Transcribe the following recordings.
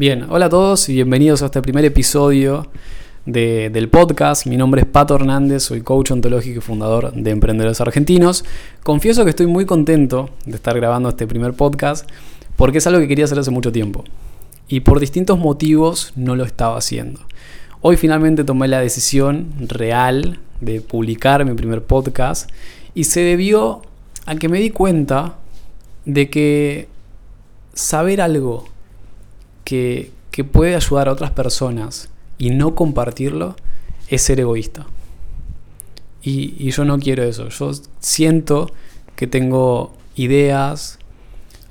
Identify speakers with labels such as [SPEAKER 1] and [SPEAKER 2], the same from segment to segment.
[SPEAKER 1] Bien, hola a todos y bienvenidos a este primer episodio del podcast. Mi nombre es Pato Hernández, soy coach ontológico y fundador de Emprendedores Argentinos. Confieso que estoy muy contento de estar grabando este primer podcast porque es algo que quería hacer hace mucho tiempo y por distintos motivos no lo estaba haciendo. Hoy finalmente tomé la decisión real de publicar mi primer podcast y se debió a que me di cuenta de que saber algo que, puede ayudar a otras personas y no compartirlo es ser egoísta. Y, y, yo no quiero eso. Yo siento que tengo ideas,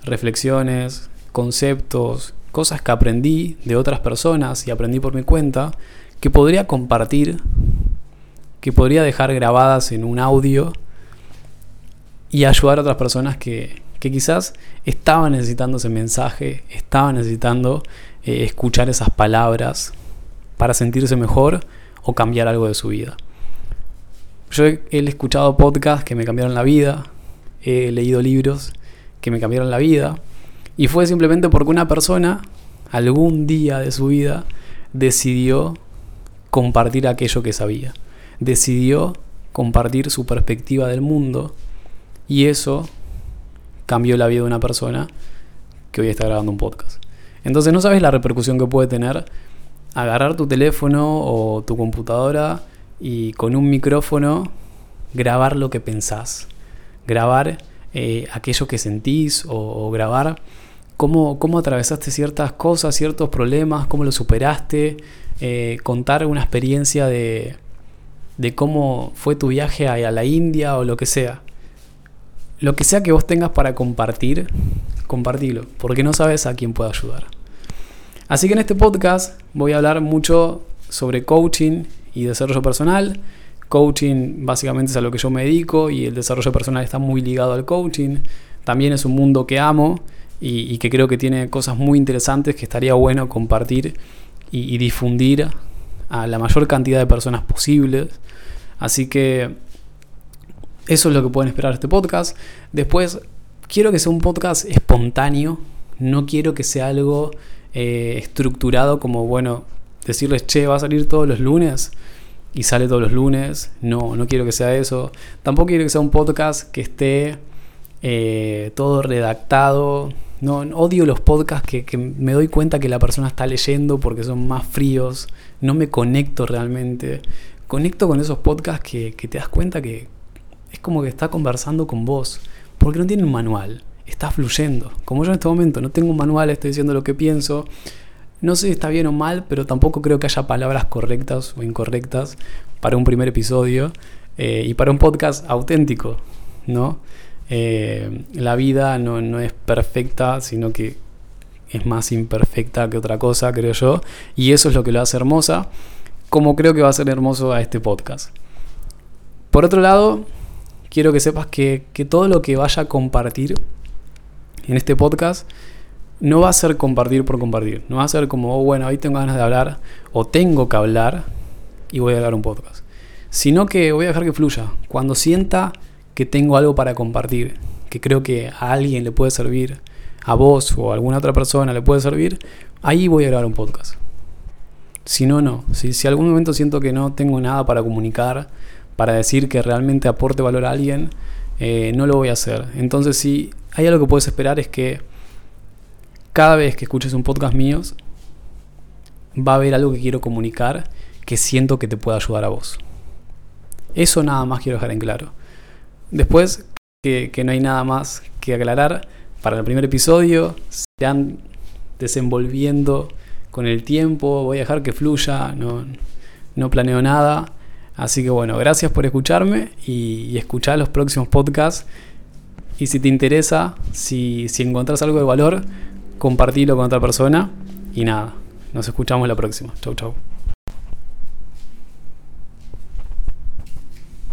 [SPEAKER 1] reflexiones, conceptos, cosas que aprendí de otras personas y aprendí por mi cuenta, que podría compartir, que podría dejar grabadas en un audio y ayudar a otras personas que, que quizás estaban necesitando ese mensaje, estaban necesitando eh, escuchar esas palabras para sentirse mejor o cambiar algo de su vida. Yo he, escuchado podcasts que me cambiaron la vida, he leído libros que me cambiaron la vida, y fue simplemente porque una persona, algún día de su vida, decidió compartir aquello que sabía, decidió compartir su perspectiva del mundo, y eso cambió la vida de una persona que hoy está grabando un podcast. Entonces no sabes la repercusión que puede tener agarrar tu teléfono o tu computadora y con un micrófono grabar lo que pensás, grabar eh, aquello que sentís o, grabar cómo, cómo, atravesaste ciertas cosas, ciertos problemas, cómo lo superaste, eh, contar una experiencia de, de cómo fue tu viaje a la India o lo que sea lo que sea que vos tengas para compartir, compartilo, porque no sabes a quién puede ayudar. Así que en este podcast voy a hablar mucho sobre coaching y desarrollo personal. Coaching básicamente es a lo que yo me dedico y el desarrollo personal está muy ligado al coaching. También es un mundo que amo y, que creo que tiene cosas muy interesantes que estaría bueno compartir y, y difundir a la mayor cantidad de personas posibles. Así que eso es lo que pueden esperar este podcast. Después, quiero que sea un podcast espontáneo. No quiero que sea algo eh, estructurado como, bueno, decirles, che, va a salir todos los lunes y sale todos los lunes. No, no quiero que sea eso. Tampoco quiero que sea un podcast que esté eh, todo redactado. No, odio los podcasts que, me doy cuenta que la persona está leyendo porque son más fríos. No me conecto realmente. Conecto con esos podcasts que te das cuenta que, es como que está conversando con vos, porque no tiene un manual, está fluyendo. Como yo en este momento no tengo un manual, estoy diciendo lo que pienso, no sé si está bien o mal, pero tampoco creo que haya palabras correctas o incorrectas para un primer episodio eh, y para un podcast auténtico, ¿no? Eh, la vida no, no es perfecta, sino que es más imperfecta que otra cosa, creo yo, y eso es lo que lo hace hermosa, como creo que va a ser hermoso a este podcast. Por otro lado, quiero que sepas que, todo lo que vaya a compartir en este podcast no va a ser compartir por compartir. No va a ser como, oh, bueno, hoy tengo ganas de hablar o tengo que hablar y voy a hablar un podcast. Sino que voy a dejar que fluya. Cuando sienta que tengo algo para compartir, que creo que a alguien le puede servir, a vos o a alguna otra persona le puede servir, ahí voy a grabar un podcast. Si no, no. Si, si algún momento siento que no tengo nada para comunicar, para decir que realmente aporte valor a alguien, eh, no lo voy a hacer. Entonces, si hay algo que puedes esperar es que cada vez que escuches un podcast míos, va a haber algo que quiero comunicar que siento que te pueda ayudar a vos. Eso nada más quiero dejar en claro. Después, que, no hay nada más que aclarar, para el primer episodio se han desenvolviendo con el tiempo, voy a dejar que fluya, no planeo nada. Así que bueno, gracias por escucharme y, escuchar los próximos podcasts. Y si te interesa, si, si encontrás algo de valor, compartilo con otra persona. Y nada, nos escuchamos la próxima. Chau, chau.